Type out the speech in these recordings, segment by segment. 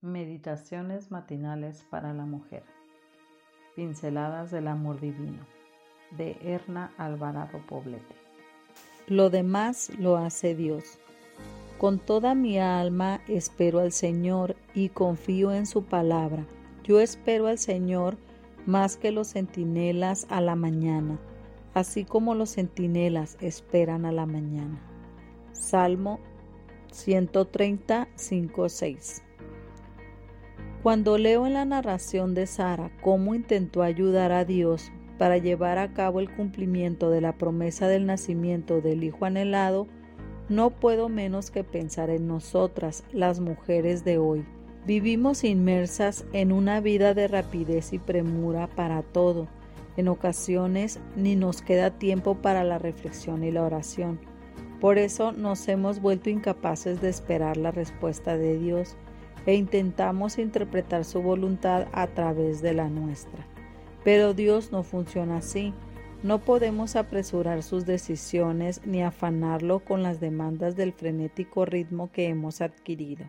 Meditaciones matinales para la mujer. Pinceladas del amor divino. De Erna Alvarado Poblete. Lo demás lo hace Dios. Con toda mi alma espero al Señor y confío en su palabra. Yo espero al Señor más que los centinelas a la mañana, así como los centinelas esperan a la mañana. Salmo 135, 6. Cuando leo en la narración de Sara cómo intentó ayudar a Dios para llevar a cabo el cumplimiento de la promesa del nacimiento del Hijo anhelado, no puedo menos que pensar en nosotras, las mujeres de hoy. Vivimos inmersas en una vida de rapidez y premura para todo. En ocasiones ni nos queda tiempo para la reflexión y la oración. Por eso nos hemos vuelto incapaces de esperar la respuesta de Dios e intentamos interpretar su voluntad a través de la nuestra. Pero Dios no funciona así. No podemos apresurar sus decisiones ni afanarlo con las demandas del frenético ritmo que hemos adquirido.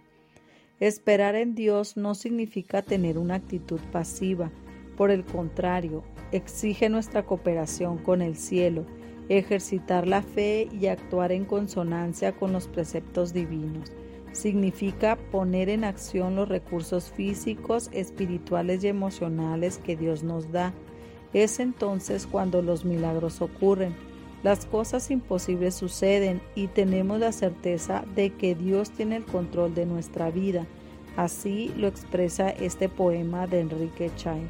Esperar en Dios no significa tener una actitud pasiva, por el contrario, exige nuestra cooperación con el cielo, ejercitar la fe y actuar en consonancia con los preceptos divinos significa poner en acción los recursos físicos, espirituales y emocionales que Dios nos da. Es entonces cuando los milagros ocurren. Las cosas imposibles suceden y tenemos la certeza de que Dios tiene el control de nuestra vida. Así lo expresa este poema de Enrique Chay.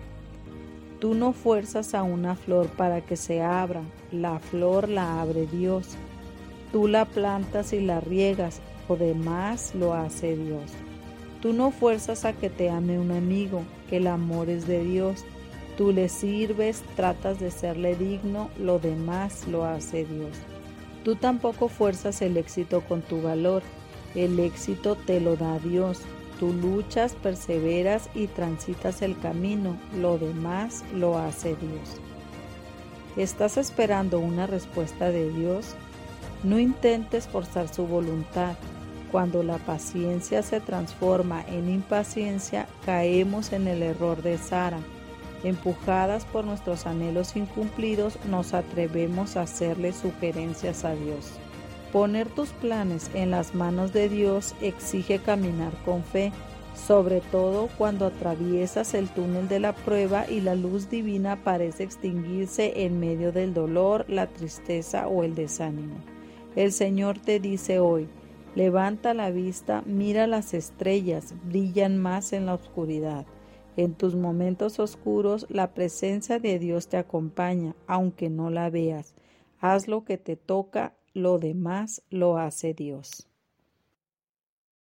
Tú no fuerzas a una flor para que se abra, la flor la abre Dios. Tú la plantas y la riegas, demás lo hace Dios. Tú no fuerzas a que te ame un amigo, que el amor es de Dios. Tú le sirves, tratas de serle digno, lo demás lo hace Dios. Tú tampoco fuerzas el éxito con tu valor, el éxito te lo da Dios. Tú luchas, perseveras y transitas el camino, lo demás lo hace Dios. ¿Estás esperando una respuesta de Dios? No intentes forzar su voluntad, cuando la paciencia se transforma en impaciencia, caemos en el error de Sara. Empujadas por nuestros anhelos incumplidos, nos atrevemos a hacerle sugerencias a Dios. Poner tus planes en las manos de Dios exige caminar con fe, sobre todo cuando atraviesas el túnel de la prueba y la luz divina parece extinguirse en medio del dolor, la tristeza o el desánimo. El Señor te dice hoy, Levanta la vista, mira las estrellas, brillan más en la oscuridad. En tus momentos oscuros la presencia de Dios te acompaña, aunque no la veas. Haz lo que te toca, lo demás lo hace Dios.